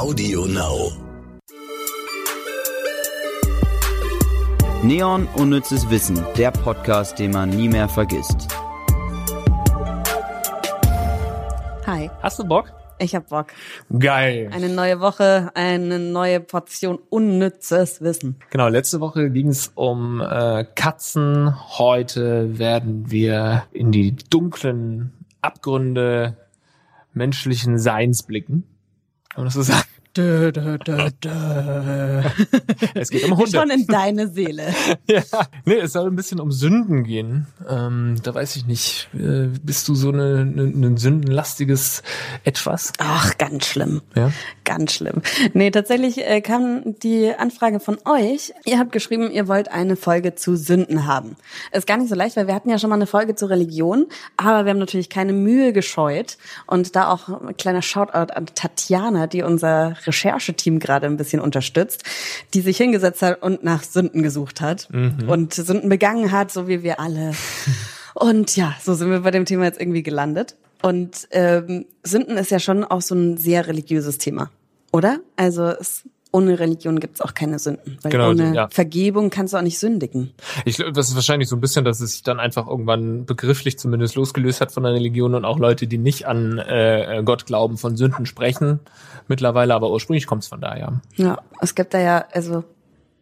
Audio Now. Neon Unnützes Wissen, der Podcast, den man nie mehr vergisst. Hi, Hast du Bock? ich hab Bock. Geil. Eine neue Woche, eine neue Portion unnützes Wissen. Genau, letzte Woche ging es um äh, Katzen. Heute werden wir in die dunklen Abgründe menschlichen Seins blicken. Kann man das so sagen? Dö, dö, dö. Es geht um Hunde. Schon in deine Seele. ja. Nee, es soll ein bisschen um Sünden gehen. Ähm, da weiß ich nicht. Äh, bist du so eine, eine, ein sündenlastiges Etwas? Ach, ganz schlimm. Ja. Ganz schlimm. Nee, tatsächlich äh, kam die Anfrage von euch. Ihr habt geschrieben, ihr wollt eine Folge zu Sünden haben. Ist gar nicht so leicht, weil wir hatten ja schon mal eine Folge zur Religion, aber wir haben natürlich keine Mühe gescheut. Und da auch ein kleiner Shoutout an Tatjana, die unser Rechercheteam gerade ein bisschen unterstützt, die sich hingesetzt hat und nach Sünden gesucht hat und Sünden begangen hat, so wie wir alle. Und ja, so sind wir bei dem Thema jetzt irgendwie gelandet. Und ähm, Sünden ist ja schon auch so ein sehr religiöses Thema, oder? Also es, ohne Religion gibt's auch keine Sünden, weil Genau, ohne ja. Vergebung kannst du auch nicht sündigen. Ich glaube, das ist wahrscheinlich so ein bisschen, dass es sich dann einfach irgendwann begrifflich zumindest losgelöst hat von der Religion und auch Leute, die nicht an äh, Gott glauben, von Sünden sprechen mittlerweile, aber ursprünglich kommt es von daher. Ja, es gibt da ja also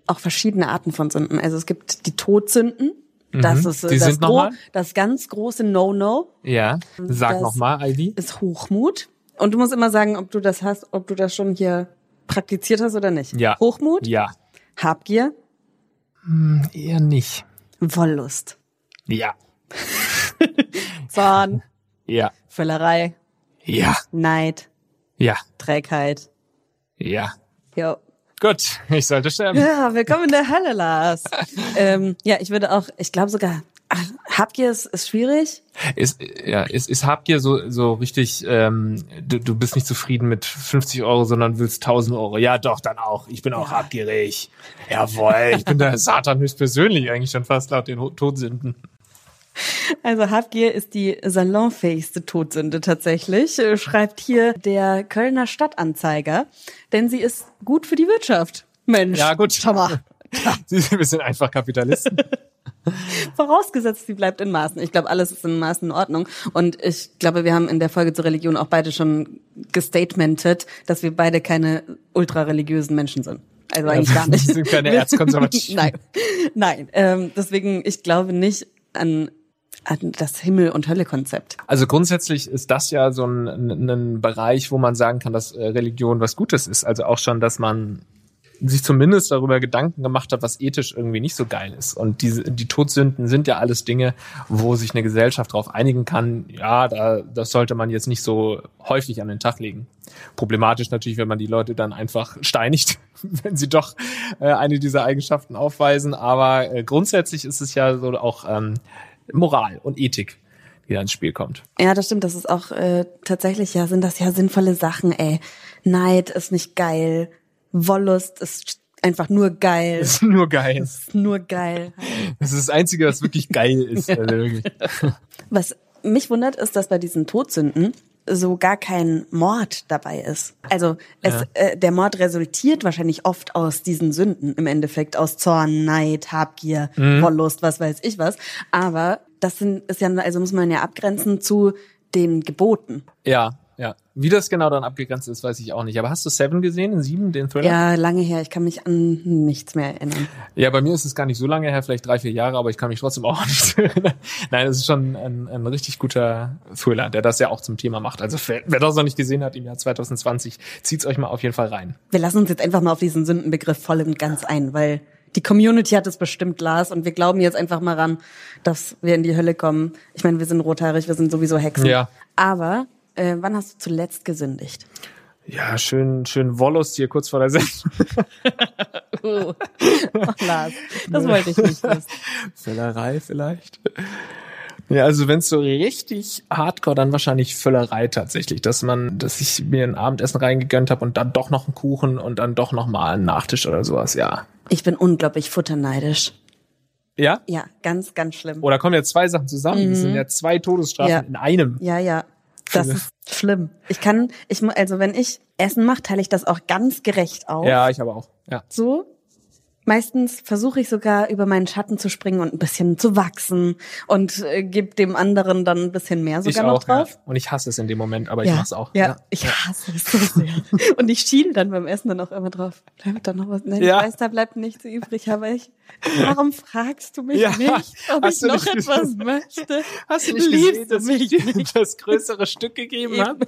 auch verschiedene Arten von Sünden. Also es gibt die Todsünden. Das ist äh, Mhm. Die das, mal? das ganz große No-No Ja, sag nochmal, Ivy. ist Hochmut. Und du musst immer sagen, ob du das hast, ob du das schon hier praktiziert hast oder nicht. Ja. Hochmut, Ja. Habgier, Eher nicht. Wollust, Ja. Zorn, Ja. Völlerei, Ja. Neid, Ja. Trägheit. Ja. Jo. Gut, ich sollte sterben. Ja, willkommen in der Hölle, Lars. ähm, ja, ich würde auch, ich glaube sogar, Habgier ist, ist schwierig. Ist, ja, ist, ist Habgier so, so richtig, ähm, du, du bist nicht zufrieden mit 50 Euro, sondern willst 1000 Euro. Ja, doch, dann auch. Ich bin auch habgierig. Jawohl, ich bin der Satan höchstpersönlich eigentlich schon fast laut den Todsünden. Also Habgier ist die salonfähigste Todsünde tatsächlich, äh, schreibt hier der Kölner Stadtanzeiger, denn sie ist gut für die Wirtschaft. Mensch, Ja, gut. schau mal. Sie sind, wir sind einfach Kapitalisten. Vorausgesetzt, sie bleibt in Maßen. Ich glaube, alles ist in Maßen in Ordnung. Und ich glaube, wir haben in der Folge zur Religion auch beide schon gestatementet, dass wir beide keine ultrareligiösen Menschen sind. Also eigentlich gar nicht. wir sind keine Erzkonservativen. Nein, nein. Ähm, deswegen, ich glaube nicht an, das Himmel- und Hölle-Konzept. Also grundsätzlich ist das ja so ein, ein, ein Bereich, wo man sagen kann, dass äh, Religion was Gutes ist. Also auch schon, dass man sich zumindest darüber Gedanken gemacht hat, was ethisch irgendwie nicht so geil ist. Und diese, die Todsünden sind ja alles Dinge, wo sich eine Gesellschaft darauf einigen kann, ja, da, das sollte man jetzt nicht so häufig an den Tag legen. Problematisch natürlich, wenn man die Leute dann einfach steinigt, wenn sie doch äh, eine dieser Eigenschaften aufweisen. Aber äh, grundsätzlich ist es ja so auch ähm, Moral und Ethik, die da ins Spiel kommt. Ja, das stimmt. Das ist auch äh, tatsächlich ja sind das ja sinnvolle Sachen. Ey, Neid ist nicht geil. Wollust ist einfach nur geil. Das ist nur geil. ist nur geil. Das ist das Einzige, was wirklich geil ist. Also. Was mich wundert, ist, dass bei diesen Todsünden so gar kein Mord dabei ist. Also es, Ja. äh, der Mord resultiert wahrscheinlich oft aus diesen Sünden im Endeffekt, aus Zorn, Neid, Habgier, Mhm. Wollust, was weiß ich was. Aber das sind, ist ja, also muss man ja abgrenzen zu den Geboten. Ja, ja. Wie das genau dann abgegrenzt ist, weiß ich auch nicht. Aber hast du Seven gesehen, in Sieben, den Thriller? Ja, lange her. Ich kann mich an nichts mehr erinnern. Ja, bei mir ist es gar nicht so lange her, vielleicht drei, vier Jahre, aber ich kann mich trotzdem auch nicht erinnern. Nein, es ist schon ein, ein richtig guter Thriller, der das ja auch zum Thema macht. Also wer, wer das noch nicht gesehen hat im Jahr 2020, zieht's euch mal auf jeden Fall rein. Wir lassen uns jetzt einfach mal auf diesen Sündenbegriff voll und ganz ein, weil die Community hat es bestimmt, Lars, und wir glauben jetzt einfach mal ran, dass wir in die Hölle kommen. Ich meine, wir sind rothaarig, wir sind sowieso Hexen. Ja. Aber äh, wann hast du zuletzt gesündigt? Ja, schön, schön Wollust hier kurz vor der Sendung. Oh, Lars, das wollte ich nicht wissen. Völlerei vielleicht. Ja, also wenn es so richtig hardcore, dann wahrscheinlich Völlerei tatsächlich, dass man, dass ich mir ein Abendessen reingegönnt habe und dann doch noch einen Kuchen und dann doch noch mal einen Nachtisch oder sowas, ja. Ich bin unglaublich futterneidisch. Ja? Ja, ganz, ganz schlimm. Oder kommen ja zwei Sachen zusammen? Das sind ja zwei Todesstrafen Ja. in einem. Ja, ja. Das ist, Schlimm. Ich kann, ich also wenn ich Essen mache, teile ich das auch ganz gerecht auf. Ja, ich aber auch. Ja. So. Meistens versuche ich sogar über meinen Schatten zu springen und ein bisschen zu wachsen und äh, gebe dem anderen dann ein bisschen mehr sogar ich noch auch. Ja. drauf. Und ich hasse es in dem Moment, aber ich mach's auch. Ja, ich hasse es so sehr. und ich schiele dann beim Essen dann auch immer drauf. Bleibt da noch was? Nein, Ja. ich weiß, da bleibt nichts übrig, aber ich, warum fragst du mich Ja. nicht, ob ich noch etwas gesehen? möchte? Hast du nicht Liebst gesehen, dass mich ich dir das größere Stück gegeben habe?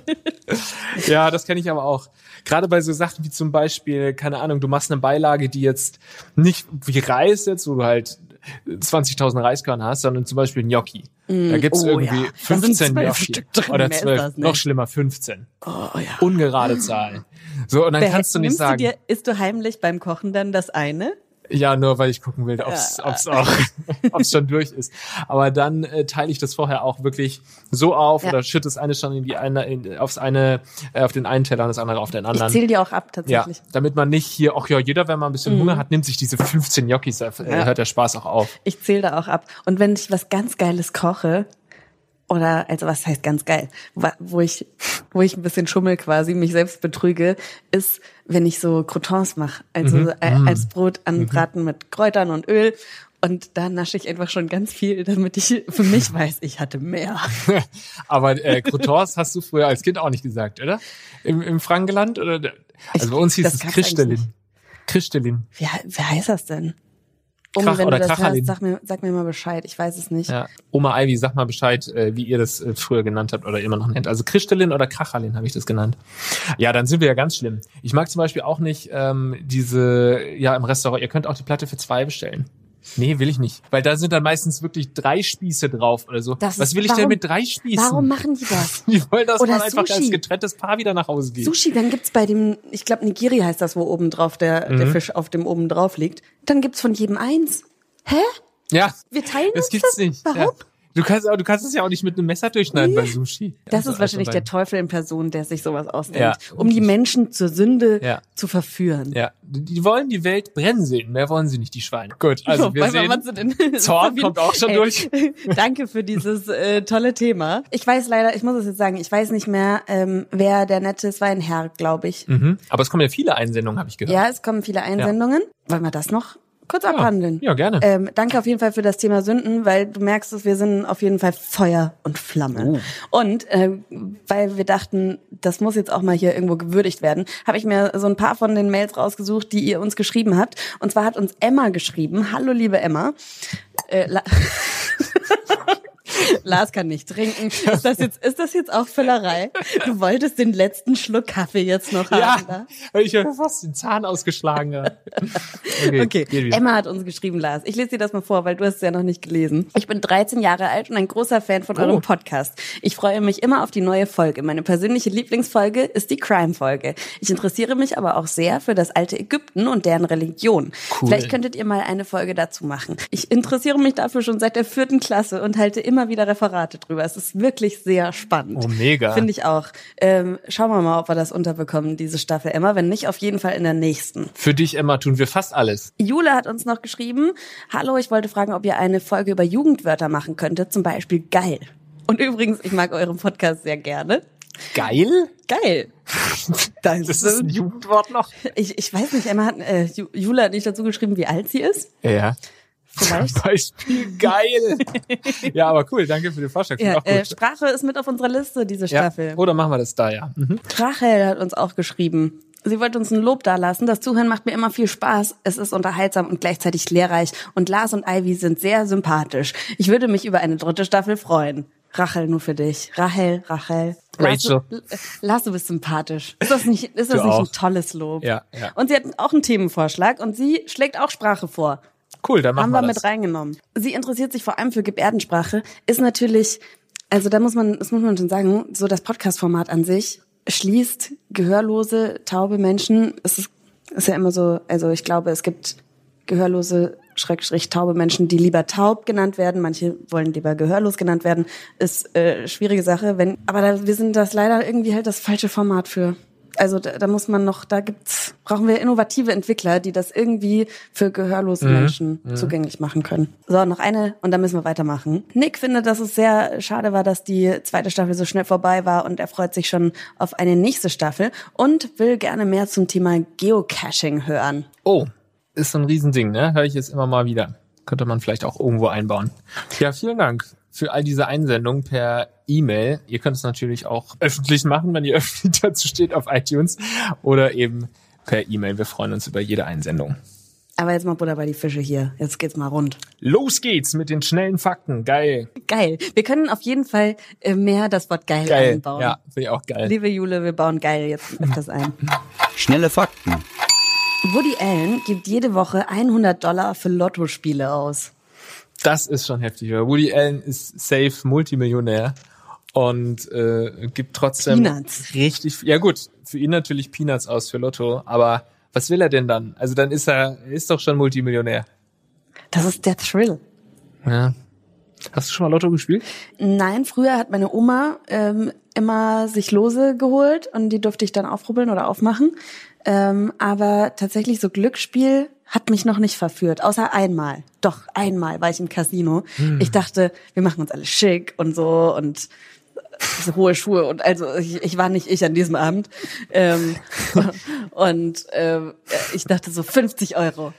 Ja, das kenne ich aber auch. Gerade bei so Sachen wie zum Beispiel, keine Ahnung, du machst eine Beilage, die jetzt nicht wie Reis jetzt, wo du halt 20.000 Reiskörner hast, sondern zum Beispiel Gnocchi. Da gibt's oh irgendwie ja. Da sind 15 zwölf Gnocchi. Oder mehr ist 12, das nicht. noch schlimmer, 15. Oh ja. Ungerade Zahl. So, und dann Wer- kannst du nicht nimmst sagen, Du dir, isst du heimlich beim Kochen dann das eine? Ja, nur weil ich gucken will, ob's, ob's auch, ob's schon durch ist. Aber dann äh, teile ich das vorher auch wirklich so auf Ja. oder schütte das eine schon in die eine, in, aufs eine, äh, auf den einen Teller und das andere auf den Ich anderen. zähle dir auch ab Ja, tatsächlich. damit man nicht hier, ach ja, jeder, wenn man ein bisschen Hunger hat, nimmt sich diese 15 Gnocchis, da äh, Ja. hört der Spaß auch auf. Ich zähle da auch ab. Und wenn ich was ganz Geiles koche, oder also was heißt ganz geil, wo ich wo ich ein bisschen schummel quasi, mich selbst betrüge, ist, wenn ich so Croutons mache, also Mhm. so a- als Brot anbraten mit Kräutern und Öl und da nasche ich einfach schon ganz viel, damit ich für mich weiß, ich hatte mehr. Aber äh, Croutons hast du früher als Kind auch nicht gesagt, oder? Im, im Frankenland? Oder? Also Ich- bei uns hieß es nicht. Kristelin. Wie, wie heißt das denn? Um, Krach wenn oder du das Krachalin. hörst, sag mir, sag mir mal Bescheid. Ich weiß es nicht. Ja. Oma Ivy, sag mal Bescheid, äh, wie ihr das äh, früher genannt habt oder immer noch nennt. Also Kristelin oder Krachalin habe ich das genannt. Ja, dann sind wir ja ganz schlimm. Ich mag zum Beispiel auch nicht ähm, diese, ja, im Restaurant, ihr könnt auch die Platte für zwei bestellen. Nee, will ich nicht. Weil da sind dann meistens wirklich drei Spieße drauf oder so. Das Was ist- will ich denn warum- mit drei Spießen? Warum machen die das? Die wollen, dass Oder man einfach Sushi. als getrenntes Paar wieder nach Hause geht. Sushi, dann gibt's bei dem, ich glaube Nigiri heißt das, wo oben drauf der, Mhm. der Fisch auf dem oben drauf liegt. Dann gibt's von jedem eins. Hä? Ja. Wir teilen Das uns gibt's das? nicht. Warum? Ja. Du kannst, du kannst es ja auch nicht mit einem Messer durchschneiden bei Sushi. Das Also- ist wahrscheinlich also der Teufel in Person, der sich sowas ausdenkt, Ja, um die wirklich. Menschen zur Sünde Ja. zu verführen. Ja, die die wollen die Welt brennen sehen. Mehr wollen sie nicht, die Schweine. Gut, also wir Wobei, sehen, so Zorn kommt auch schon Ey, durch. Danke für dieses äh, tolle Thema. Ich weiß leider, ich muss es jetzt sagen, ich weiß nicht mehr, ähm, wer der nette ist, war ein Herr, glaube ich. Mhm. Aber es kommen ja viele Einsendungen, habe ich gehört. Ja, es kommen viele Einsendungen. Wollen wir das noch kurz abhandeln? ja, gerne. Ähm, danke auf jeden Fall für das Thema Sünden, weil du merkst, dass wir sind auf jeden Fall Feuer und Flamme. Oh. Und äh, weil wir dachten, das muss jetzt auch mal hier irgendwo gewürdigt werden, habe ich mir so ein paar von den Mails rausgesucht, die ihr uns geschrieben habt. Und zwar hat uns Emma geschrieben. Hallo, liebe Emma. Äh, Lars kann nicht trinken. Ist das jetzt, ist das jetzt auch Völlerei? Du wolltest den letzten Schluck Kaffee jetzt noch haben. Ja, da? weil ich ja fast den Zahn ausgeschlagen habe. Okay, Okay. Emma hat uns geschrieben, Lars. Ich lese dir das mal vor, weil du hast es ja noch nicht gelesen. Ich bin 13 Jahre alt und ein großer Fan von Oh. eurem Podcast. Ich freue mich immer auf die neue Folge. Meine persönliche Lieblingsfolge ist die Crime-Folge. Ich interessiere mich aber auch sehr für das alte Ägypten und deren Religion. Cool. Vielleicht könntet ihr mal eine Folge dazu machen. Ich interessiere mich dafür schon seit der vierten Klasse und halte immer wieder Referate drüber. Es ist wirklich sehr spannend. Oh, mega. Finde ich auch. Ähm, schauen wir mal, ob wir das unterbekommen, diese Staffel, Emma. Wenn nicht, auf jeden Fall in der nächsten. Für dich, Emma, tun wir fast alles. Jule hat uns noch geschrieben, hallo, ich wollte fragen, ob ihr eine Folge über Jugendwörter machen könntet, zum Beispiel geil. Und übrigens, ich mag euren Podcast sehr gerne. Geil? Geil. Das, Das ist ein Jugendwort noch. ich, ich weiß nicht, Emma hat, äh, Ju- Jule hat nicht dazu geschrieben, wie alt sie ist. Ja. Vielleicht. Beispiel geil. ja, aber cool, danke für den Vorschlag. Ja, äh. Sprache ist mit auf unserer Liste, diese ja. Staffel. Oder machen wir das da, ja. Mhm. Rachel hat uns auch geschrieben. Sie wollte uns ein Lob dalassen. Das Zuhören macht mir immer viel Spaß. Es ist unterhaltsam und gleichzeitig lehrreich. Und Lars und Ivy sind sehr sympathisch. Ich würde mich über eine dritte Staffel freuen. Rachel, nur für dich. Rachel, Rachel. Rachel. Lars, du bist sympathisch. Ist das nicht, ist das Du nicht auch. ein tolles Lob? Ja, ja. Und sie hat auch einen Themenvorschlag und sie schlägt auch Sprache vor. Cool, dann machen Haben wir wir das. mit reingenommen. Sie interessiert sich vor allem für Gebärdensprache, ist natürlich, also da muss man, das muss man schon sagen, so das Podcast-Format an sich schließt gehörlose, taube Menschen. Es ist, ist ja immer so, also ich glaube, es gibt gehörlose, schrägstrich taube Menschen, die lieber taub genannt werden. Manche wollen lieber gehörlos genannt werden. Ist äh, schwierige Sache, wenn, aber da, wir sind das leider irgendwie halt das falsche Format für. Also da, da muss man noch, da gibt's brauchen wir innovative Entwickler, die das irgendwie für gehörlose Menschen zugänglich machen können. So, noch eine und dann müssen wir weitermachen. Nick findet, dass es sehr schade war, dass die zweite Staffel so schnell vorbei war und er freut sich schon auf eine nächste Staffel und will gerne mehr zum Thema Geocaching hören. Oh, ist so ein Riesending, ne? Höre ich jetzt immer mal wieder. Könnte man vielleicht auch irgendwo einbauen. Ja, vielen Dank für all diese Einsendungen per E-Mail. Ihr könnt es natürlich auch öffentlich machen, wenn ihr öffentlich dazu steht auf iTunes oder eben per E-Mail. Wir freuen uns über jede Einsendung. Aber jetzt mal Butter bei die Fische hier. Jetzt geht's mal rund. Los geht's mit den schnellen Fakten. Geil. Geil. Wir können auf jeden Fall äh, mehr das Wort geil, Geil. einbauen. Ja, finde ich auch geil. Liebe Jule, wir bauen geil jetzt öfters ein. Schnelle Fakten. Woody Allen gibt jede Woche 100 Dollar für Lottospiele aus. Das ist schon heftig. Woody Allen ist safe Multimillionär und äh, gibt trotzdem Peanuts. richtig. Ja gut, für ihn natürlich Peanuts aus für Lotto. Aber was will er denn dann? Also dann ist er, er ist doch schon Multimillionär. Das ist der Thrill. Ja. Hast du schon mal Lotto gespielt? Nein, früher hat meine Oma ähm, immer sich Lose geholt und die durfte ich dann aufrubbeln oder aufmachen. Ähm, aber tatsächlich so Glücksspiel hat mich noch nicht verführt, außer einmal. Doch, einmal war ich im Casino. Ich dachte, wir machen uns alle schick und so und so hohe Schuhe und also ich, ich war nicht ich an diesem Abend. Ähm, und ähm, ich dachte so 50 Euro.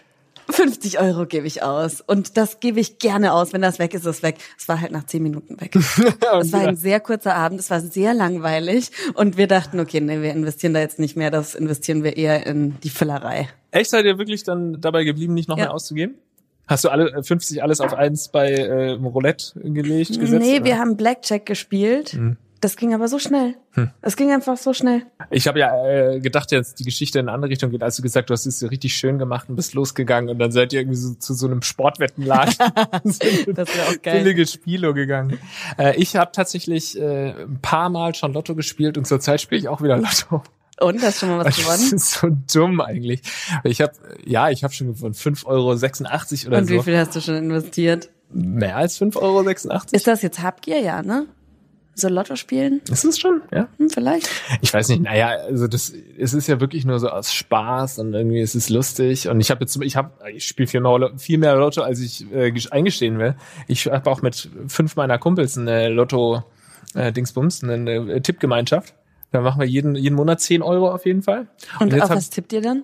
50 Euro gebe ich aus. Und das gebe ich gerne aus. Wenn das weg ist, ist es weg. Es war halt nach 10 Minuten weg. Es war ein sehr kurzer Abend. Es war sehr langweilig. Und wir dachten, okay, nee, wir investieren da jetzt nicht mehr. Das investieren wir eher in die Füllerei. Echt, seid ihr wirklich dann dabei geblieben, nicht noch Ja. mehr auszugeben? Hast du alle äh, 50 alles auf eins bei äh, Roulette gelegt, gesetzt? nee, oder? wir haben Blackjack gespielt. Das ging aber so schnell. Es ging einfach so schnell. Ich habe ja äh, gedacht, jetzt die Geschichte in eine andere Richtung geht, als du gesagt du hast es so richtig schön gemacht und bist losgegangen und dann seid ihr irgendwie so zu so einem Sportwettenladen Das wäre auch geil. billige Spielo gegangen. Äh, ich habe tatsächlich äh, ein paar Mal schon Lotto gespielt und zurzeit spiele ich auch wieder Lotto. Und hast schon mal was Das gewonnen? ist so dumm eigentlich. Ich habe ja, ich habe schon gewonnen 5,86 Euro oder Und wie so. viel hast du schon investiert? Mehr als 5,86 Euro? Ist das jetzt Habgier, ja, ne? So Lotto spielen? Ist es schon, ja? Hm, vielleicht. Ich weiß nicht, naja, also das es ist ja wirklich nur so aus Spaß und irgendwie ist es lustig. Und ich habe jetzt, ich habe, ich spiele viel mehr, viel mehr Lotto, als ich äh, ges- eingestehen will. Ich habe auch mit fünf meiner Kumpels eine Lotto äh, Dingsbums, eine äh, Tippgemeinschaft. Da machen wir jeden, jeden Monat 10 Euro auf jeden Fall. Und, jetzt auf hab- was tippt ihr dann?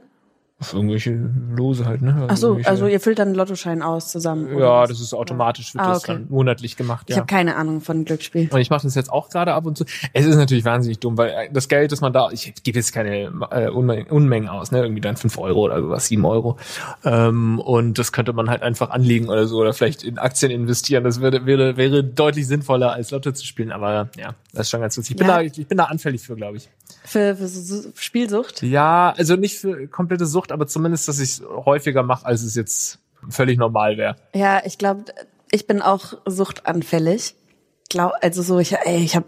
Auf irgendwelche Lose halt, ne? Ach so, irgendwelche- also ihr füllt dann einen Lottoschein aus zusammen. ja, das ist automatisch, wird Ah, das okay. dann monatlich gemacht. Ich ja. habe keine Ahnung von Glücksspiel. Und ich mache das jetzt auch gerade ab und zu. Es ist natürlich wahnsinnig dumm, weil äh, das Geld, das man da, ich gebe jetzt keine äh, Unmengen, Unmengen aus, ne? Irgendwie dann fünf Euro oder sowas, sieben Euro. Ähm, und das könnte man halt einfach anlegen oder so oder vielleicht in Aktien investieren. Das würde, wäre, wäre deutlich sinnvoller als Lotto zu spielen. Aber ja, das ist schon ganz lustig. Ich bin, Ja. da, ich, ich bin da anfällig für, glaube ich. Für, für so, so Spielsucht? Ja, also nicht für komplette Sucht, aber zumindest, dass ich es häufiger mache, als es jetzt völlig normal wäre. Ja, ich glaube, ich bin auch suchtanfällig. Glaub, also so, ich, ey, ich habe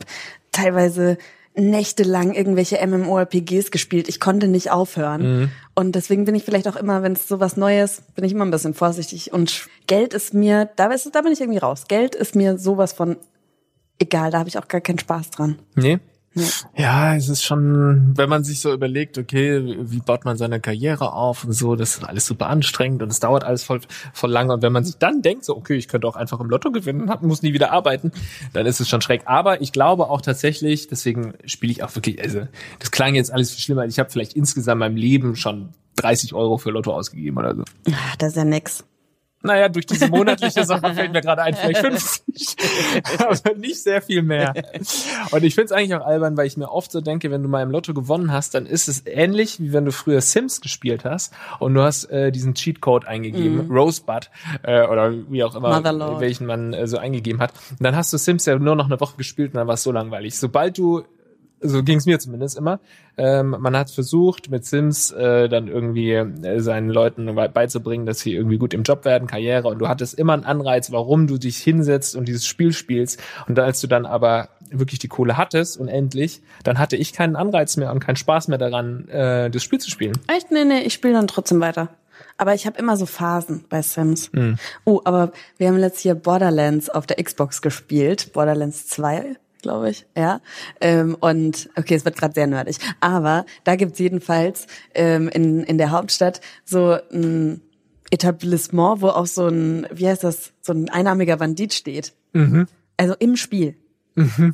teilweise nächtelang irgendwelche MMORPGs gespielt. Ich konnte nicht aufhören. Und deswegen bin ich vielleicht auch immer, wenn es sowas Neues, bin ich immer ein bisschen vorsichtig. Und Geld ist mir, da, ist, da bin ich irgendwie raus. Geld ist mir sowas von egal, da habe ich auch gar keinen Spaß dran. Nee. Ja, es ist schon, wenn man sich so überlegt, okay, wie baut man seine Karriere auf und so, das ist alles super anstrengend und es dauert alles voll, voll lange. Und wenn man sich dann denkt, so, okay, ich könnte auch einfach im Lotto gewinnen, muss nie wieder arbeiten, dann ist es schon schräg. Aber ich glaube auch tatsächlich, deswegen spiele ich auch wirklich, also das klang jetzt alles viel schlimmer. Ich habe vielleicht insgesamt in meinem Leben schon 30 Euro für Lotto ausgegeben oder so. Ah, Das ist ja nix. Naja, durch diese monatliche Sache fällt mir gerade ein, vielleicht 50. Aber nicht sehr viel mehr. Und ich finde es eigentlich auch albern, weil ich mir oft so denke, wenn du mal im Lotto gewonnen hast, dann ist es ähnlich, wie wenn du früher Sims gespielt hast und du hast äh, diesen Cheatcode eingegeben, Rosebud, äh, oder wie auch immer, Motherlord. welchen man äh, so eingegeben hat. Und dann hast du Sims ja nur noch eine Woche gespielt und dann war es so langweilig. Sobald du so ging es mir zumindest immer. Ähm, man hat versucht, mit Sims äh, dann irgendwie äh, seinen Leuten be- beizubringen, dass sie irgendwie gut im Job werden, Karriere. Und du hattest immer einen Anreiz, warum du dich hinsetzt und dieses Spiel spielst. Und als du dann aber wirklich die Kohle hattest, unendlich, dann hatte ich keinen Anreiz mehr und keinen Spaß mehr daran, äh, das Spiel zu spielen. Echt? Nee, nee, ich spiele dann trotzdem weiter. Aber ich habe immer so Phasen bei Sims. Oh, aber wir haben letztes Jahr Borderlands auf der Xbox gespielt. Borderlands 2. glaube ich. Ja. Ähm, und okay, es wird gerade sehr nerdig. Aber da gibt's jedenfalls ähm, in, in der Hauptstadt so ein Etablissement, wo auch so ein, wie heißt das, so ein einarmiger Bandit steht. Mhm. Also im Spiel.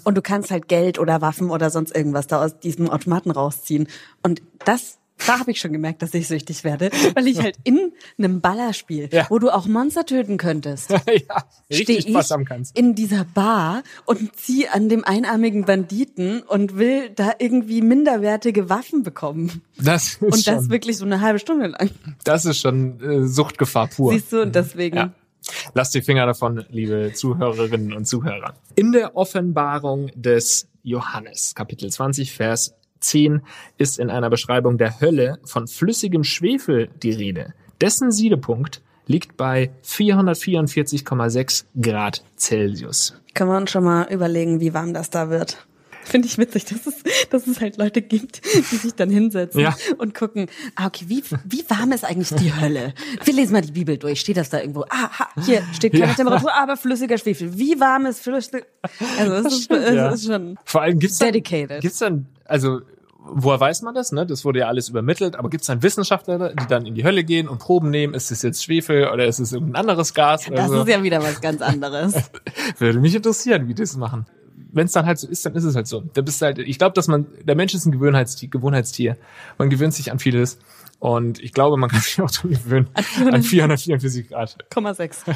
Und du kannst halt Geld oder Waffen oder sonst irgendwas da aus diesem Automaten rausziehen. Und das, da habe ich schon gemerkt, dass ich süchtig werde, weil ich halt in einem Ballerspiel, Ja. wo du auch Monster töten könntest, ja, richtig ich Spaß haben kannst. in dieser Bar und zieh an dem einarmigen Banditen und will da irgendwie minderwertige Waffen bekommen. Das ist, Und das schon, wirklich so eine halbe Stunde lang. das ist schon äh, Suchtgefahr pur. Siehst du, und deswegen. Ja. Lasst die Finger davon, liebe Zuhörerinnen und Zuhörer. In der Offenbarung des Johannes, Kapitel 20, Vers 10, ist in einer Beschreibung der Hölle von flüssigem Schwefel die Rede. Dessen Siedepunkt liegt bei 444,6 Grad Celsius. Wir uns schon mal überlegen, wie warm das da wird. Finde ich witzig, dass es, dass es halt Leute gibt, die sich dann hinsetzen Ja. und gucken, ah, okay, wie, wie warm ist eigentlich die Hölle? Wir lesen mal die Bibel durch. Steht das da irgendwo? Ah, hier steht keine Ja. Temperatur, aber flüssiger Schwefel. Wie warm ist flüssig? Also, es ist, stimmt, es ja. ist schon Vor allem gibt's dann, dedicated. gibt's dann, also woher weiß man das? Ne? Das wurde ja alles übermittelt, aber gibt's dann Wissenschaftler, die dann in die Hölle gehen und Proben nehmen, ist es jetzt Schwefel oder ist es irgendein anderes Gas? Das so? ist ja wieder was ganz anderes. Würde mich interessieren, wie die das machen. Wenn es dann halt so ist, dann ist es halt so. Da bist du halt, ich glaube, dass man, der Mensch ist ein Gewohnheitstier, Gewohnheitstier. Man gewöhnt sich an vieles. Und ich glaube, man kann sich auch daran gewöhnen. An 444 Grad 0,6.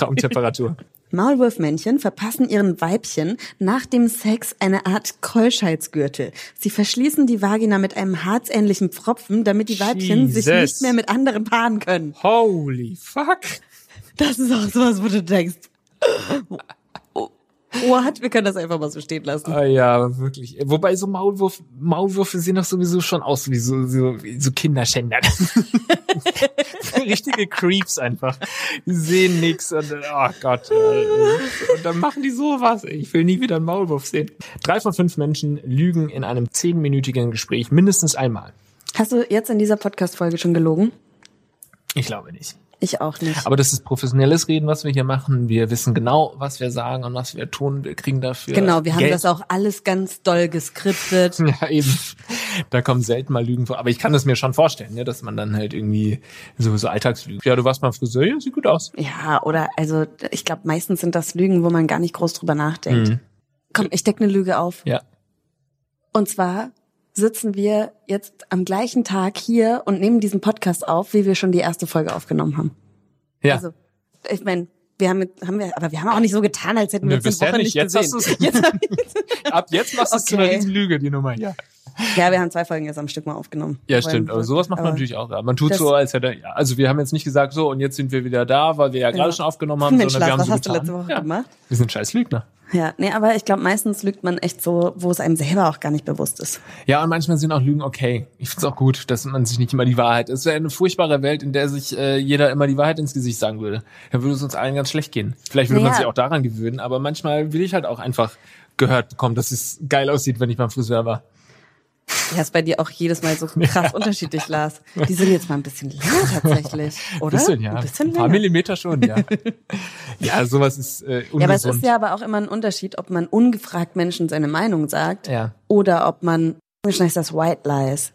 Raumtemperatur. Maulwurfmännchen verpassen ihren Weibchen nach dem Sex eine Art Keuschheitsgürtel. Sie verschließen die Vagina mit einem harzähnlichen Pfropfen, damit die Weibchen sich Jesus. nicht mehr mit anderen paaren können. Holy fuck. Das ist auch sowas, wo du denkst, what? Wir können das einfach mal so stehen lassen. Ah, ja, wirklich. Wobei so Maulwurf, Maulwürfe sehen doch sowieso schon aus wie so, so, wie so Kinderschänder. Richtige Creeps einfach. Die sehen nix und, oh Gott. Und dann machen die sowas. Ich will nie wieder einen Maulwurf sehen. Drei von fünf Menschen lügen in einem zehnminütigen Gespräch mindestens einmal. Hast du jetzt in dieser Podcast-Folge schon gelogen? Ich glaube nicht. Ich auch nicht. Aber das ist professionelles Reden, was wir hier machen. Wir wissen genau, was wir sagen und was wir tun. Wir kriegen dafür Genau, wir haben Geld. das auch alles ganz doll geskriptet. Ja, eben. Da kommen selten mal Lügen vor. Aber ich kann das mir schon vorstellen, ne, dass man dann halt irgendwie so, so Alltagslügen. Ja, du warst mal Friseur, ja, sieht gut aus. Ja, oder also ich glaube, meistens sind das Lügen, wo man gar nicht groß drüber nachdenkt. Komm, ich decke eine Lüge auf. Ja. Und zwar sitzen wir jetzt am gleichen Tag hier und nehmen diesen Podcast auf, wie wir schon die erste Folge aufgenommen haben. Ja. Also, ich meine, wir haben, mit- haben wir, aber wir haben auch nicht so getan, als hätten wir uns eine Woche nicht. nicht Jetzt gesehen. Jetzt Ab jetzt machst du es zu einer Okay. riesen Lüge, die Nummer. Ja, ja, wir haben zwei Folgen jetzt am Stück mal aufgenommen. ja stimmt. Aber sowas macht man aber natürlich auch. Man tut so, als hätte ja. Also wir haben jetzt nicht gesagt, so und jetzt sind wir wieder da, weil wir ja gerade Ja. schon aufgenommen haben, Mensch, sondern wir Lars, haben was so hast du getan. letzte Woche ja. gemacht? Wir sind scheiß Lügner. Ja, nee, aber ich glaube, meistens lügt man echt so, wo es einem selber auch gar nicht bewusst ist. Ja, und manchmal sind auch Lügen okay. Ich find's auch gut, dass man sich nicht immer die Wahrheit. Es wäre eine furchtbare Welt, in der sich äh, jeder immer die Wahrheit ins Gesicht sagen würde. Da würde es uns allen ganz schlecht gehen. Vielleicht würde man Naja. sich auch daran gewöhnen, aber manchmal will ich halt auch einfach gehört bekommen, dass es geil aussieht, wenn ich beim Friseur war. Ja, ist bei dir auch jedes Mal so krass unterschiedlich, Lars. Die sind jetzt mal ein bisschen länger tatsächlich, oder? Bisschen, ja. Ein bisschen Ein paar länger. Millimeter schon, ja. ja, sowas ist äh, ungesund. Ja, aber es ist ja aber auch immer ein Unterschied, ob man ungefragt Menschen seine Meinung sagt Ja. oder ob man, wie heißt das White Lies.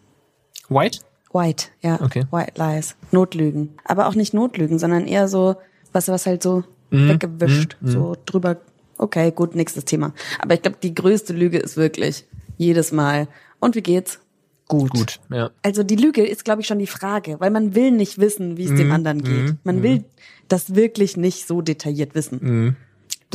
White? White, ja. Okay. White Lies. Notlügen. Aber auch nicht Notlügen, sondern eher so, was, was halt so Mhm. weggewischt, so drüber. Okay, gut, nächstes Thema. Aber ich glaube, die größte Lüge ist wirklich jedes Mal. Und wie geht's? Gut. Gut, ja. Also die Lüge ist, glaube ich, schon die Frage, weil man will nicht wissen, wie es Mhm. dem anderen geht. Man will das wirklich nicht so detailliert wissen.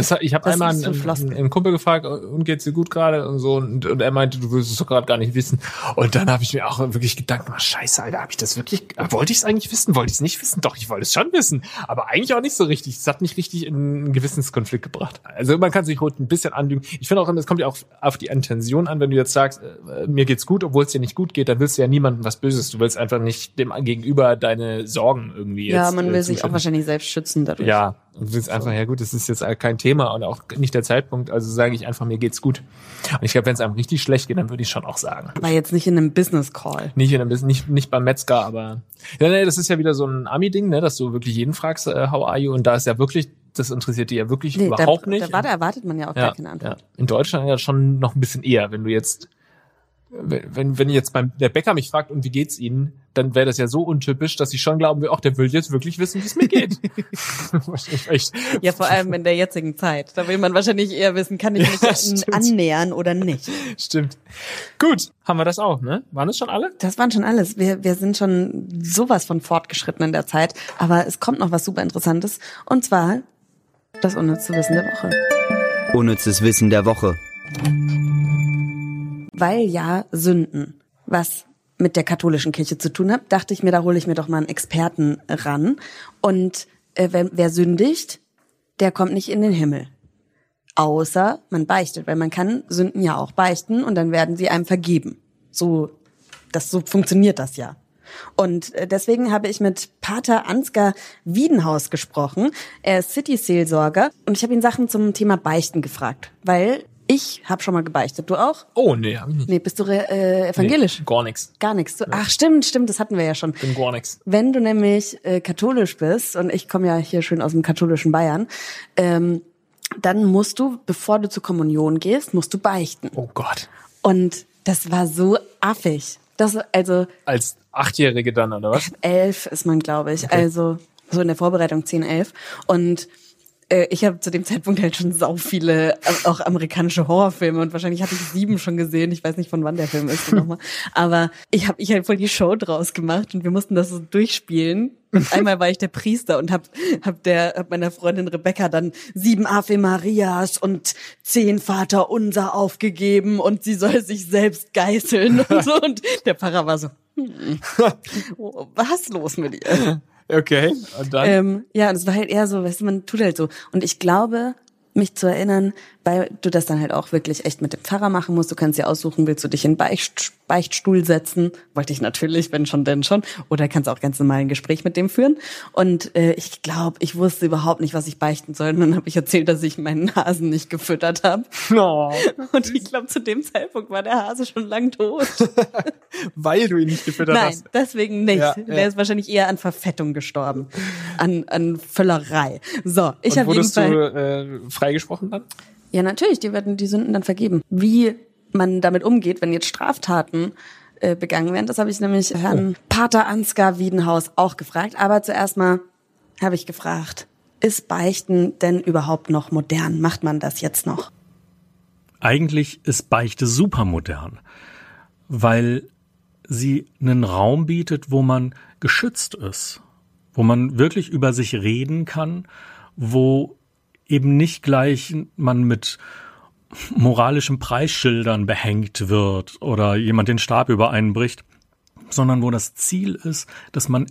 Das, ich habe einmal einen, einen, einen Kumpel gefragt, und geht's dir gut gerade und so und, und er meinte, du willst es doch gerade gar nicht wissen. Und dann habe ich mir auch wirklich gedacht, oh, scheiße, Alter, habe ich das wirklich, wollte ich es eigentlich wissen, wollte ich es nicht wissen? Doch, ich wollte es schon wissen, aber eigentlich auch nicht so richtig. Es hat mich richtig in einen Gewissenskonflikt gebracht. Also man kann sich ruhig ein bisschen anlügen. Ich finde auch, es kommt ja auch auf die Intention an, wenn du jetzt sagst, äh, mir geht's gut, obwohl es dir nicht gut geht, dann willst du ja niemandem was Böses. Du willst einfach nicht dem Gegenüber deine Sorgen irgendwie jetzt ja, man will äh, sich auch wahrscheinlich selbst schützen dadurch. Ja, und willst einfach, ja gut, das ist jetzt kein Thema und auch nicht der Zeitpunkt, also sage ich einfach, mir geht's gut. Und ich glaube, wenn es einem richtig schlecht geht, dann würde ich schon auch sagen. Aber jetzt nicht in einem Business Call. Nicht in einem Business, nicht, nicht beim Metzger, aber ja, nee, das ist ja wieder so ein Ami-Ding, ne, dass du wirklich jeden fragst, äh, how are you? Und da ist ja wirklich das interessiert die ja wirklich Nee, überhaupt da, nicht. Da, war- da erwartet man ja auch gar keine Antwort. Ja. In Deutschland ja schon noch ein bisschen eher, wenn du jetzt, wenn, wenn, wenn jetzt beim, der Bäcker mich fragt, und wie geht's Ihnen, dann wäre das ja so untypisch, dass ich schon glauben will, ach, der will jetzt wirklich wissen, wie es mir geht. Echt. Ja, vor allem in der jetzigen Zeit. Da will man wahrscheinlich eher wissen, kann ich mich Ja, annähern oder nicht. Stimmt. Gut, haben wir das auch, ne? Waren es schon alle? Das waren schon alles. Wir, wir sind schon sowas von fortgeschritten in der Zeit. Aber es kommt noch was super Interessantes. Und zwar das unnütze Wissen der Woche. Unnützes Wissen der Woche. Weil ja Sünden was mit der katholischen Kirche zu tun hat, dachte ich mir, da hole ich mir doch mal einen Experten ran. Und äh, wer, wer sündigt, der kommt nicht in den Himmel. Außer man beichtet, weil man kann Sünden ja auch beichten und dann werden sie einem vergeben. So, das so funktioniert das ja. Und äh, deswegen habe ich mit Pater Ansgar Wiedenhaus gesprochen. Er ist City-Seelsorger und ich habe ihn Sachen zum Thema Beichten gefragt, weil ich habe schon mal gebeichtet. Du auch? Oh, nee, hab ich nicht. Nee, bist du äh, evangelisch? Nee, gar nichts. Gar nichts. Du, ach, stimmt, stimmt, das hatten wir ja schon. Bin gar nichts. Wenn du nämlich äh, katholisch bist, und ich komme ja hier schön aus dem katholischen Bayern, ähm, dann musst du, bevor du zur Kommunion gehst, musst du beichten. Oh Gott. Und das war so affig. Das, also Als Achtjährige dann, oder was? elf ist man, glaube ich. Also so in der Vorbereitung 10, 11. Und äh, ich habe zu dem Zeitpunkt halt schon sau viele, äh, auch amerikanische Horrorfilme und wahrscheinlich hatte ich sieben schon gesehen. Ich weiß nicht, von wann der Film ist nochmal. Aber ich habe ich halt voll die Show draus gemacht und wir mussten das so durchspielen. Und einmal war ich der Priester und hab, hab der hab meiner Freundin Rebecca dann sieben Ave Marias und zehn Vater Unser aufgegeben und sie soll sich selbst geißeln und so. Und der Pfarrer war so, hm, was los mit ihr? Okay. Und dann? Ähm, ja, es war halt eher so, weißt du, man tut halt so. Und ich glaube, mich zu erinnern, weil du das dann halt auch wirklich echt mit dem Pfarrer machen musst. Du kannst dir aussuchen, willst du dich in Beicht, Beichtstuhl setzen? Wollte ich natürlich, wenn schon, denn schon. Oder kannst auch ganz normal ein Gespräch mit dem führen. Und äh, ich glaube, ich wusste überhaupt nicht, was ich beichten soll. Und dann habe ich erzählt, dass ich meinen Hasen nicht gefüttert habe. no. Und ich glaube, zu dem Zeitpunkt war der Hase schon lang tot. Weil du ihn nicht gefüttert Nein, hast. deswegen nicht. Ja, Der ja. ist wahrscheinlich eher an Verfettung gestorben. An, an Völlerei. So, ich habe wurdest jedenfalls. du äh, freigesprochen dann? Ja, natürlich, die werden die Sünden dann vergeben. Wie man damit umgeht, wenn jetzt Straftaten äh, begangen werden, das habe ich nämlich Herrn Pater Ansgar Wiedenhaus auch gefragt. Aber zuerst mal habe ich gefragt, ist Beichten denn überhaupt noch modern? Macht man das jetzt noch? Eigentlich ist Beichte super modern, weil sie einen Raum bietet, wo man geschützt ist, wo man wirklich über sich reden kann, wo eben nicht gleich man mit moralischen Preisschildern behängt wird oder jemand den Stab über einen bricht, sondern wo das Ziel ist, dass man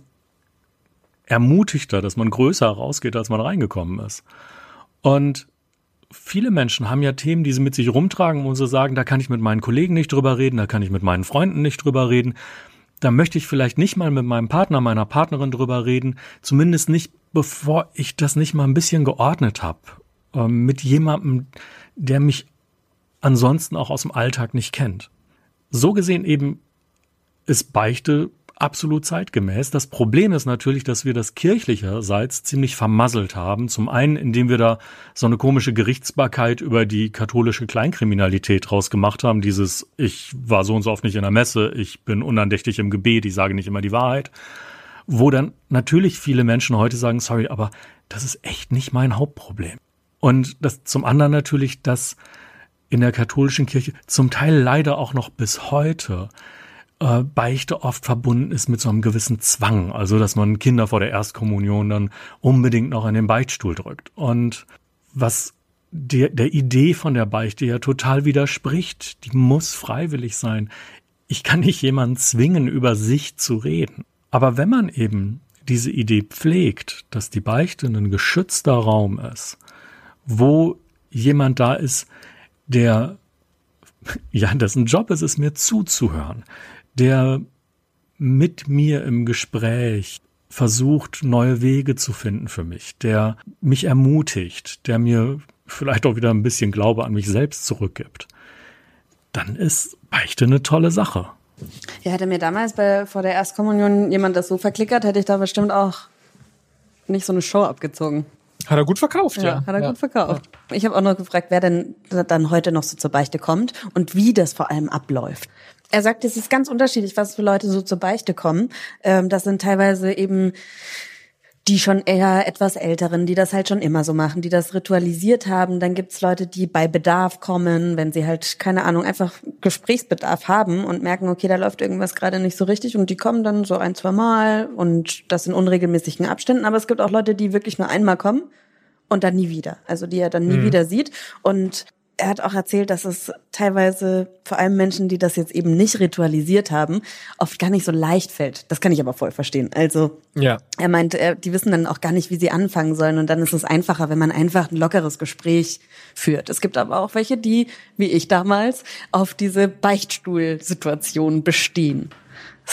ermutigter, dass man größer rausgeht, als man reingekommen ist. Und viele Menschen haben ja Themen, die sie mit sich rumtragen und so sagen, da kann ich mit meinen Kollegen nicht drüber reden, da kann ich mit meinen Freunden nicht drüber reden. Da möchte ich vielleicht nicht mal mit meinem Partner, meiner Partnerin drüber reden, zumindest nicht, bevor ich das nicht mal ein bisschen geordnet habe. Ähm, mit jemandem, der mich ansonsten auch aus dem Alltag nicht kennt. So gesehen eben ist Beichte absolut zeitgemäß. Das Problem ist natürlich, dass wir das kirchlicherseits ziemlich vermasselt haben. Zum einen, indem wir da so eine komische Gerichtsbarkeit über die katholische Kleinkriminalität rausgemacht haben. Dieses, ich war so und so oft nicht in der Messe, ich bin unandächtig im Gebet, ich sage nicht immer die Wahrheit. Wo dann natürlich viele Menschen heute sagen, sorry, aber das ist echt nicht mein Hauptproblem. Und das zum anderen natürlich, dass in der katholischen Kirche zum Teil leider auch noch bis heute äh, Beichte oft verbunden ist mit so einem gewissen Zwang. Also, dass man Kinder vor der Erstkommunion dann unbedingt noch in den Beichtstuhl drückt. Und was der, der Idee von der Beichte ja total widerspricht, die muss freiwillig sein. Ich kann nicht jemanden zwingen, über sich zu reden. Aber wenn man eben diese Idee pflegt, dass die Beichte ein geschützter Raum ist, wo jemand da ist, der, ja, dessen Job ist es, mir zuzuhören, der mit mir im Gespräch versucht, neue Wege zu finden für mich, der mich ermutigt, der mir vielleicht auch wieder ein bisschen Glaube an mich selbst zurückgibt, dann ist Beichte eine tolle Sache. Ja, hätte mir damals bei, vor der Erstkommunion jemand das so verklickert, hätte ich da bestimmt auch nicht so eine Show abgezogen. Hat er gut verkauft, ja. Ja, hat er gut verkauft. Ich habe auch noch gefragt, wer denn dann heute noch so zur Beichte kommt und wie das vor allem abläuft. Er sagt, es ist ganz unterschiedlich, was für Leute so zur Beichte kommen. Ähm, das sind teilweise eben die schon eher etwas älteren, die das halt schon immer so machen, die das ritualisiert haben. Dann gibt's Leute, die bei Bedarf kommen, wenn sie halt, keine Ahnung, einfach Gesprächsbedarf haben und merken, okay, da läuft irgendwas gerade nicht so richtig und die kommen dann so ein, zwei Mal und das in unregelmäßigen Abständen. Aber es gibt auch Leute, die wirklich nur einmal kommen und dann nie wieder. Also die er dann nie Mhm. wieder sieht. Und er hat auch erzählt, dass es teilweise vor allem Menschen, die das jetzt eben nicht ritualisiert haben, oft gar nicht so leicht fällt. Das kann ich aber voll verstehen. Also Ja. er meint, er, die wissen dann auch gar nicht, wie sie anfangen sollen. Und dann ist es einfacher, wenn man einfach ein lockeres Gespräch führt. Es gibt aber auch welche, die, wie ich damals, auf diese Beichtstuhl-Situation bestehen.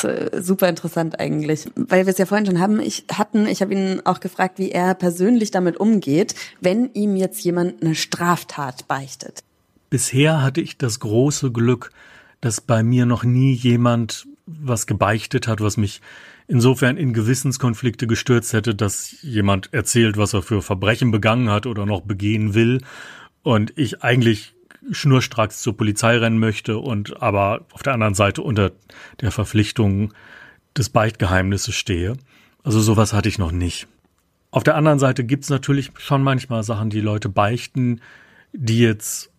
Äh, super interessant eigentlich, weil wir es ja vorhin schon haben. Ich hatten, ich habe ihn auch gefragt, wie er persönlich damit umgeht, wenn ihm jetzt jemand eine Straftat beichtet. Bisher hatte ich das große Glück, dass bei mir noch nie jemand was gebeichtet hat, was mich insofern in Gewissenskonflikte gestürzt hätte, dass jemand erzählt, was er für Verbrechen begangen hat oder noch begehen will und ich eigentlich schnurstracks zur Polizei rennen möchte und aber auf der anderen Seite unter der Verpflichtung des Beichtgeheimnisses stehe. Also sowas hatte ich noch nicht. Auf der anderen Seite gibt's natürlich schon manchmal Sachen, die Leute beichten, die jetzt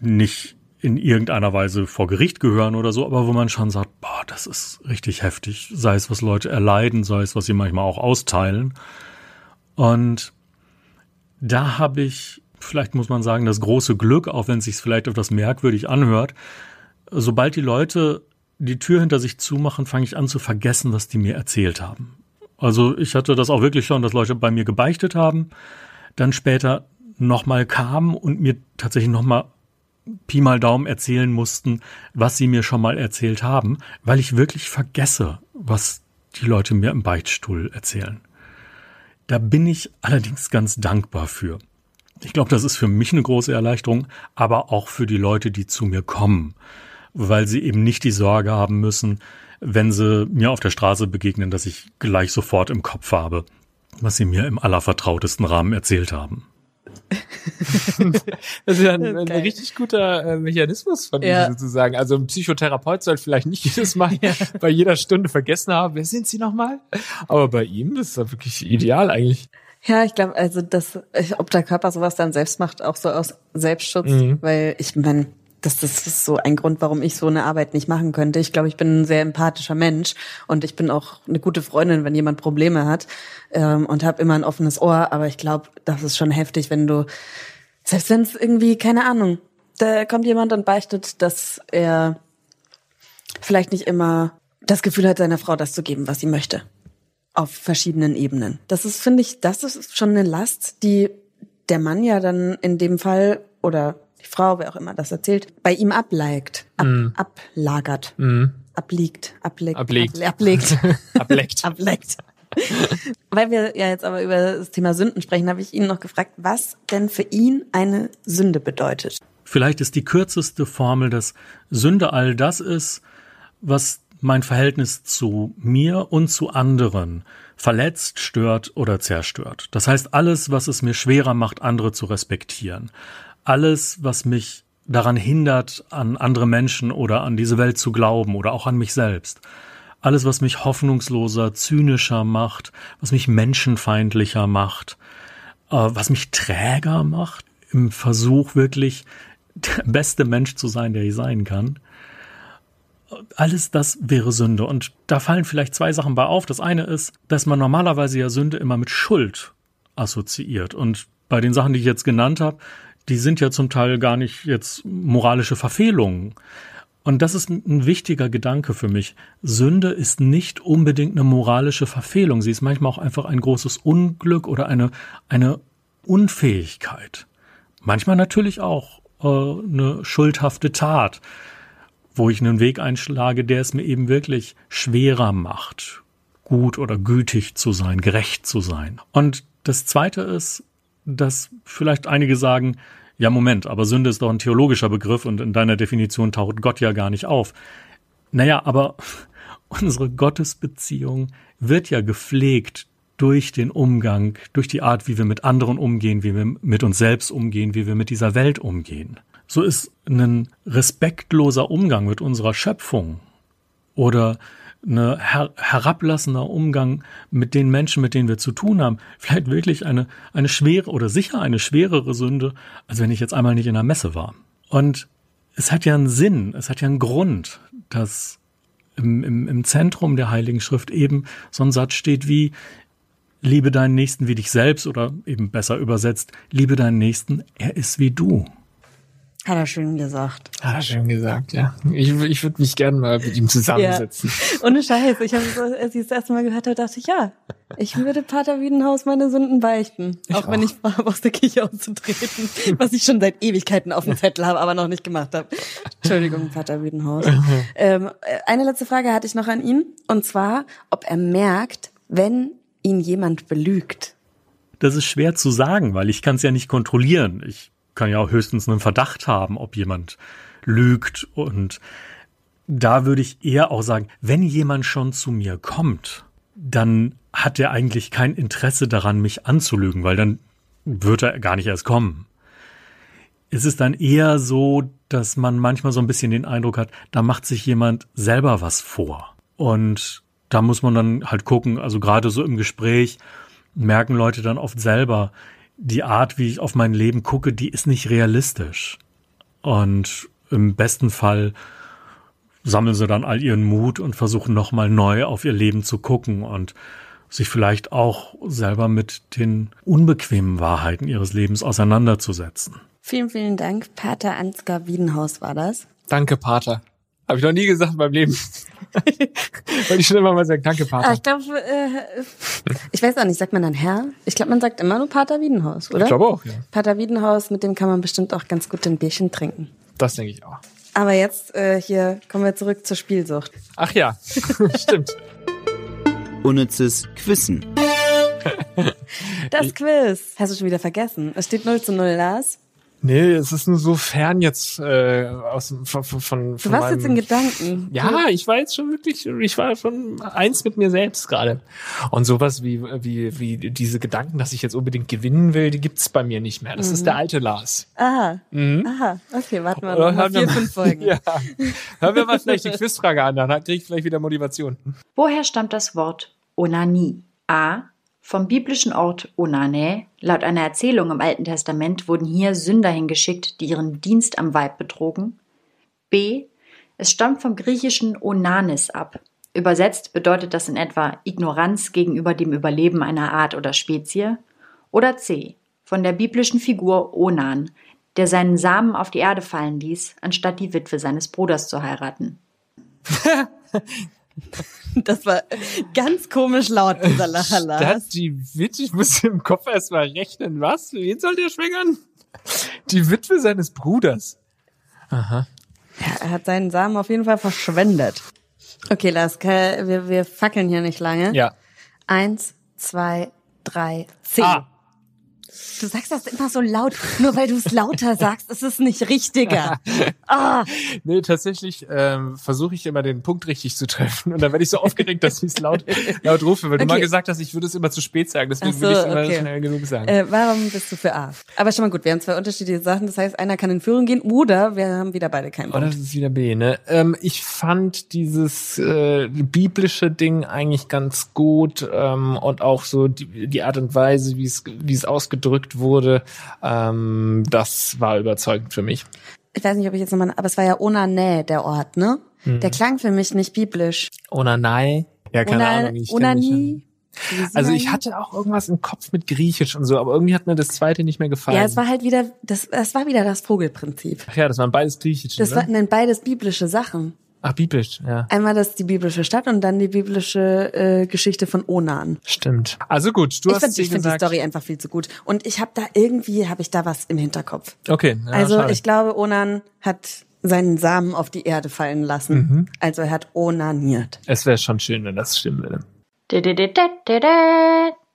nicht in irgendeiner Weise vor Gericht gehören oder so, aber wo man schon sagt, boah, das ist richtig heftig, sei es was Leute erleiden, sei es was sie manchmal auch austeilen. Und da habe ich, vielleicht muss man sagen, das große Glück, auch wenn es sich vielleicht etwas merkwürdig anhört, sobald die Leute die Tür hinter sich zumachen, fange ich an zu vergessen, was die mir erzählt haben. Also ich hatte das auch wirklich schon, dass Leute bei mir gebeichtet haben, dann später nochmal kamen und mir tatsächlich nochmal Pi mal Daumen erzählen mussten, was sie mir schon mal erzählt haben, weil ich wirklich vergesse, was die Leute mir im Beichtstuhl erzählen. Da bin ich allerdings ganz dankbar für. Ich glaube, das ist für mich eine große Erleichterung, aber auch für die Leute, die zu mir kommen, weil sie eben nicht die Sorge haben müssen, wenn sie mir auf der Straße begegnen, dass ich gleich sofort im Kopf habe, was sie mir im allervertrautesten Rahmen erzählt haben. Das ist ja ein, ein richtig guter äh, Mechanismus von Ja. ihm sozusagen. Also ein Psychotherapeut soll vielleicht nicht jedes Mal bei jeder Stunde vergessen haben, wer sind Sie nochmal? Aber bei ihm, das ist ja wirklich ideal eigentlich. Ja, ich glaube, also das, ob der Körper sowas dann selbst macht, auch so aus Selbstschutz, weil ich meine, das, das ist so ein Grund, warum ich so eine Arbeit nicht machen könnte. Ich glaube, ich bin ein sehr empathischer Mensch und ich bin auch eine gute Freundin, wenn jemand Probleme hat ähm, und habe immer ein offenes Ohr. Aber ich glaube, das ist schon heftig, wenn du, selbst wenn es irgendwie, keine Ahnung, da kommt jemand und beichtet, dass er vielleicht nicht immer das Gefühl hat, seiner Frau das zu geben, was sie möchte auf verschiedenen Ebenen. Das ist, finde ich, das ist schon eine Last, die der Mann ja dann in dem Fall oder die Frau, wer auch immer das erzählt, bei ihm ableigt, ab, ablagert, abliegt, ablegt, Ablegt. able- ablegt, Ableckt. ableckt. Weil wir ja jetzt aber über das Thema Sünden sprechen, habe ich ihn noch gefragt, was denn für ihn eine Sünde bedeutet. Vielleicht ist die kürzeste Formel, dass Sünde all das ist, was mein Verhältnis zu mir und zu anderen verletzt, stört oder zerstört. Das heißt, alles, was es mir schwerer macht, andere zu respektieren. Alles, was mich daran hindert, an andere Menschen oder an diese Welt zu glauben oder auch an mich selbst. Alles, was mich hoffnungsloser, zynischer macht, was mich menschenfeindlicher macht, äh, was mich träger macht, im Versuch wirklich der beste Mensch zu sein, der ich sein kann. Alles das wäre Sünde. Und da fallen vielleicht zwei Sachen bei auf. Das eine ist, dass man normalerweise ja Sünde immer mit Schuld assoziiert. Und bei den Sachen, die ich jetzt genannt habe, die sind ja zum Teil gar nicht jetzt moralische Verfehlungen. Und das ist ein wichtiger Gedanke für mich. Sünde ist nicht unbedingt eine moralische Verfehlung. Sie ist manchmal auch einfach ein großes Unglück oder eine, eine Unfähigkeit. Manchmal natürlich auch äh, eine schuldhafte Tat, wo ich einen Weg einschlage, der es mir eben wirklich schwerer macht, gut oder gütig zu sein, gerecht zu sein. Und das Zweite ist, dass vielleicht einige sagen, ja Moment, aber Sünde ist doch ein theologischer Begriff und in deiner Definition taucht Gott ja gar nicht auf. Naja, aber unsere Gottesbeziehung wird ja gepflegt durch den Umgang, durch die Art, wie wir mit anderen umgehen, wie wir mit uns selbst umgehen, wie wir mit dieser Welt umgehen. So ist ein respektloser Umgang mit unserer Schöpfung oder ein her herablassender Umgang mit den Menschen, mit denen wir zu tun haben, vielleicht wirklich eine, eine schwere oder sicher eine schwerere Sünde, als wenn ich jetzt einmal nicht in der Messe war. Und es hat ja einen Sinn, es hat ja einen Grund, dass im, im, im Zentrum der Heiligen Schrift eben so ein Satz steht wie, liebe deinen Nächsten wie dich selbst oder eben besser übersetzt, liebe deinen Nächsten, er ist wie du. Hat er schön gesagt. Hat er schön gesagt, ja. Ich, ich würde mich gerne mal mit ihm zusammensetzen. Ja. Ohne Scheiß. Ich habe so, als ich das erste Mal gehört habe, dachte ich, ja, ich würde Pater Wiedenhaus meine Sünden beichten. Ich auch, auch wenn ich vorhabe, aus der Kirche auszutreten, was ich schon seit Ewigkeiten auf dem Zettel habe, aber noch nicht gemacht habe. Entschuldigung, Pater Wiedenhaus. ähm, eine letzte Frage hatte ich noch an ihn. Und zwar, ob er merkt, wenn ihn jemand belügt. Das ist schwer zu sagen, weil ich kann es ja nicht kontrollieren. Ich kann ja auch höchstens einen Verdacht haben, ob jemand lügt. Und da würde ich eher auch sagen, wenn jemand schon zu mir kommt, dann hat er eigentlich kein Interesse daran, mich anzulügen, weil dann wird er gar nicht erst kommen. Es ist dann eher so, dass man manchmal so ein bisschen den Eindruck hat, da macht sich jemand selber was vor. Und da muss man dann halt gucken, also gerade so im Gespräch merken Leute dann oft selber, die Art, wie ich auf mein Leben gucke, die ist nicht realistisch. Und im besten Fall sammeln sie dann all ihren Mut und versuchen nochmal neu auf ihr Leben zu gucken und sich vielleicht auch selber mit den unbequemen Wahrheiten ihres Lebens auseinanderzusetzen. Vielen, vielen Dank. Pater Ansgar Wiedenhaus war das. Danke, Pater. Habe ich noch nie gesagt in meinem Leben. Wollte ich schon immer mal sagen, danke, Pater. Ah, ich glaube, äh, ich weiß auch nicht, sagt man dann Herr? Ich glaube, man sagt immer nur Pater Wiedenhaus, oder? Ich glaube auch, ja. Pater Wiedenhaus, mit dem kann man bestimmt auch ganz gut ein Bierchen trinken. Das denke ich auch. Aber jetzt äh, hier kommen wir zurück zur Spielsucht. Ach ja, stimmt. Unnützes Quissen. Das Quiz. Hast du schon wieder vergessen? Es steht 0 zu 0, Lars. Nee, es ist nur so fern jetzt äh, aus von von, von Du warst meinem, jetzt in Gedanken. Ja, ich war jetzt schon wirklich, ich war schon eins mit mir selbst gerade. Und sowas wie wie wie diese Gedanken, dass ich jetzt unbedingt gewinnen will, die gibt's bei mir nicht mehr. Das Mhm. ist der alte Lars. Aha. Mhm. Aha. Okay, warten wir Oder noch mal hören wir vier, mal- fünf Folgen. Ja. Hören wir mal vielleicht die Quizfrage an, dann kriege ich vielleicht wieder Motivation. Woher stammt das Wort Onanie? A. Vom biblischen Ort Onane. Laut einer Erzählung im Alten Testament wurden hier Sünder hingeschickt, die ihren Dienst am Weib betrogen. B. Es stammt vom griechischen Onanis ab. Übersetzt bedeutet das in etwa Ignoranz gegenüber dem Überleben einer Art oder Spezie. Oder C. Von der biblischen Figur Onan, der seinen Samen auf die Erde fallen ließ, anstatt die Witwe seines Bruders zu heiraten. Das war ganz komisch laut, dieser Lacher, Lars. Das die Witwe, ich muss im Kopf erstmal rechnen, was? Wen soll der schwängern? Die Witwe seines Bruders. Aha. Ja, er hat seinen Samen auf jeden Fall verschwendet. Okay, Lars, wir, wir fackeln hier nicht lange. Ja. Eins, zwei, drei, zehn. Ah. Du sagst das immer so laut. Nur weil du es lauter sagst, ist es nicht richtiger. Ah, Nee, tatsächlich ähm, versuche ich immer den Punkt richtig zu treffen. Und dann werde ich so aufgeregt, dass ich es laut, laut rufe. Weil du Okay. mal gesagt hast, ich würde es immer zu spät sagen. Deswegen Ach will ich so, es immer okay. schnell genug sagen. äh, warum bist du für A? Aber schon mal gut, wir haben zwei unterschiedliche Sachen. Das heißt, einer kann in Führung gehen oder wir haben wieder beide keinen Oh, das Punkt. ist wieder B, ne? Ähm, ich fand dieses äh, biblische Ding eigentlich ganz gut ähm, und auch so die, die Art und Weise, wie es wie es ausgedrückt wurde, ähm, das war überzeugend für mich. Ich weiß nicht, ob ich jetzt nochmal, aber es war ja Onanä, der Ort, ne? Mhm. Der klang für mich nicht biblisch. Onanai? Ja, keine Ona- Ahnung. Ich Onanie? Also ich hatte auch irgendwas im Kopf mit Griechisch und so, aber irgendwie hat mir das zweite nicht mehr gefallen. Ja, es war halt wieder, das, es war wieder das Vogelprinzip. Ach ja, das waren beides Griechische. Das ne? waren beides biblische Sachen. Ach, biblisch, ja. Einmal das die biblische Stadt und dann die biblische äh, Geschichte von Onan. Stimmt. Also gut, du ich hast finde dir ich find die. Story einfach viel zu gut. Und ich habe da irgendwie, habe ich da was im Hinterkopf. Okay, ja, also schade. ich glaube, Onan hat seinen Samen auf die Erde fallen lassen. Mhm. Also er hat onaniert. es wäre schon schön, wenn das stimmen würde.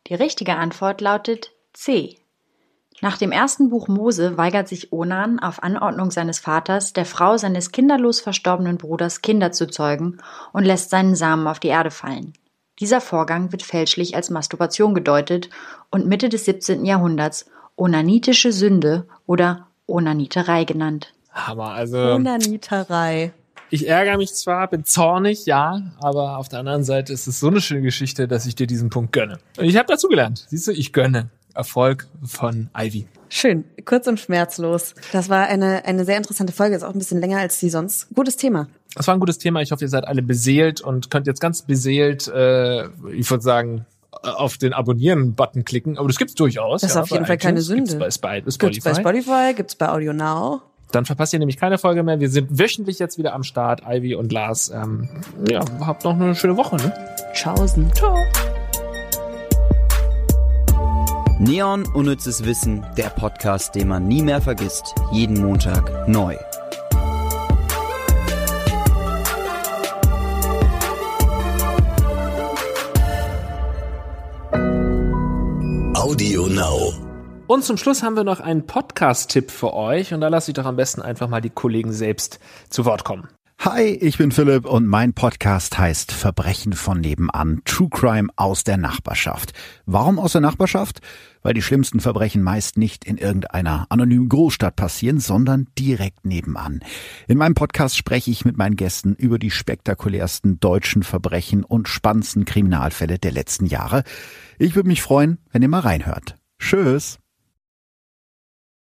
Die richtige Antwort lautet C. Nach dem ersten Buch Mose weigert sich Onan auf Anordnung seines Vaters, der Frau seines kinderlos verstorbenen Bruders Kinder zu zeugen und lässt seinen Samen auf die Erde fallen. Dieser Vorgang wird fälschlich als Masturbation gedeutet und Mitte des 17. Jahrhunderts onanitische Sünde oder Onaniterei genannt. Hammer, also Onaniterei. ich ärgere mich zwar, bin zornig, ja, aber auf der anderen Seite ist es so eine schöne Geschichte, dass ich dir diesen Punkt gönne. Und ich habe dazu gelernt. Siehst du, ich gönne. Erfolg von Ivy. Schön, kurz und schmerzlos. Das war eine, eine sehr interessante Folge, ist auch ein bisschen länger als die sonst. Gutes Thema. Das war ein gutes Thema. Ich hoffe, ihr seid alle beseelt und könnt jetzt ganz beseelt, äh, ich würde sagen, auf den Abonnieren-Button klicken. Aber das gibt's durchaus. Das ist auf jeden Fall keine iTunes, Sünde. Gibt's bei, bei Gibt's Spotify. bei Spotify, gibt's bei Audio Now. Dann verpasst ihr nämlich keine Folge mehr. Wir sind wöchentlich jetzt wieder am Start. Ivy und Lars. Ähm, ja, habt noch eine schöne Woche. Ne? Tschaußen. Ciao. Neon Unnützes Wissen, der Podcast, den man nie mehr vergisst. Jeden Montag neu. Audio Now. Und zum Schluss haben wir noch einen Podcast-Tipp für euch. Und da lasse ich doch am besten einfach mal die Kollegen selbst zu Wort kommen. Hi, ich bin Philipp und mein Podcast heißt Verbrechen von nebenan, True Crime aus der Nachbarschaft. Warum aus der Nachbarschaft? Weil die schlimmsten Verbrechen meist nicht in irgendeiner anonymen Großstadt passieren, sondern direkt nebenan. In meinem Podcast spreche ich mit meinen Gästen über die spektakulärsten deutschen Verbrechen und spannendsten Kriminalfälle der letzten Jahre. Ich würde mich freuen, wenn ihr mal reinhört. Tschüss.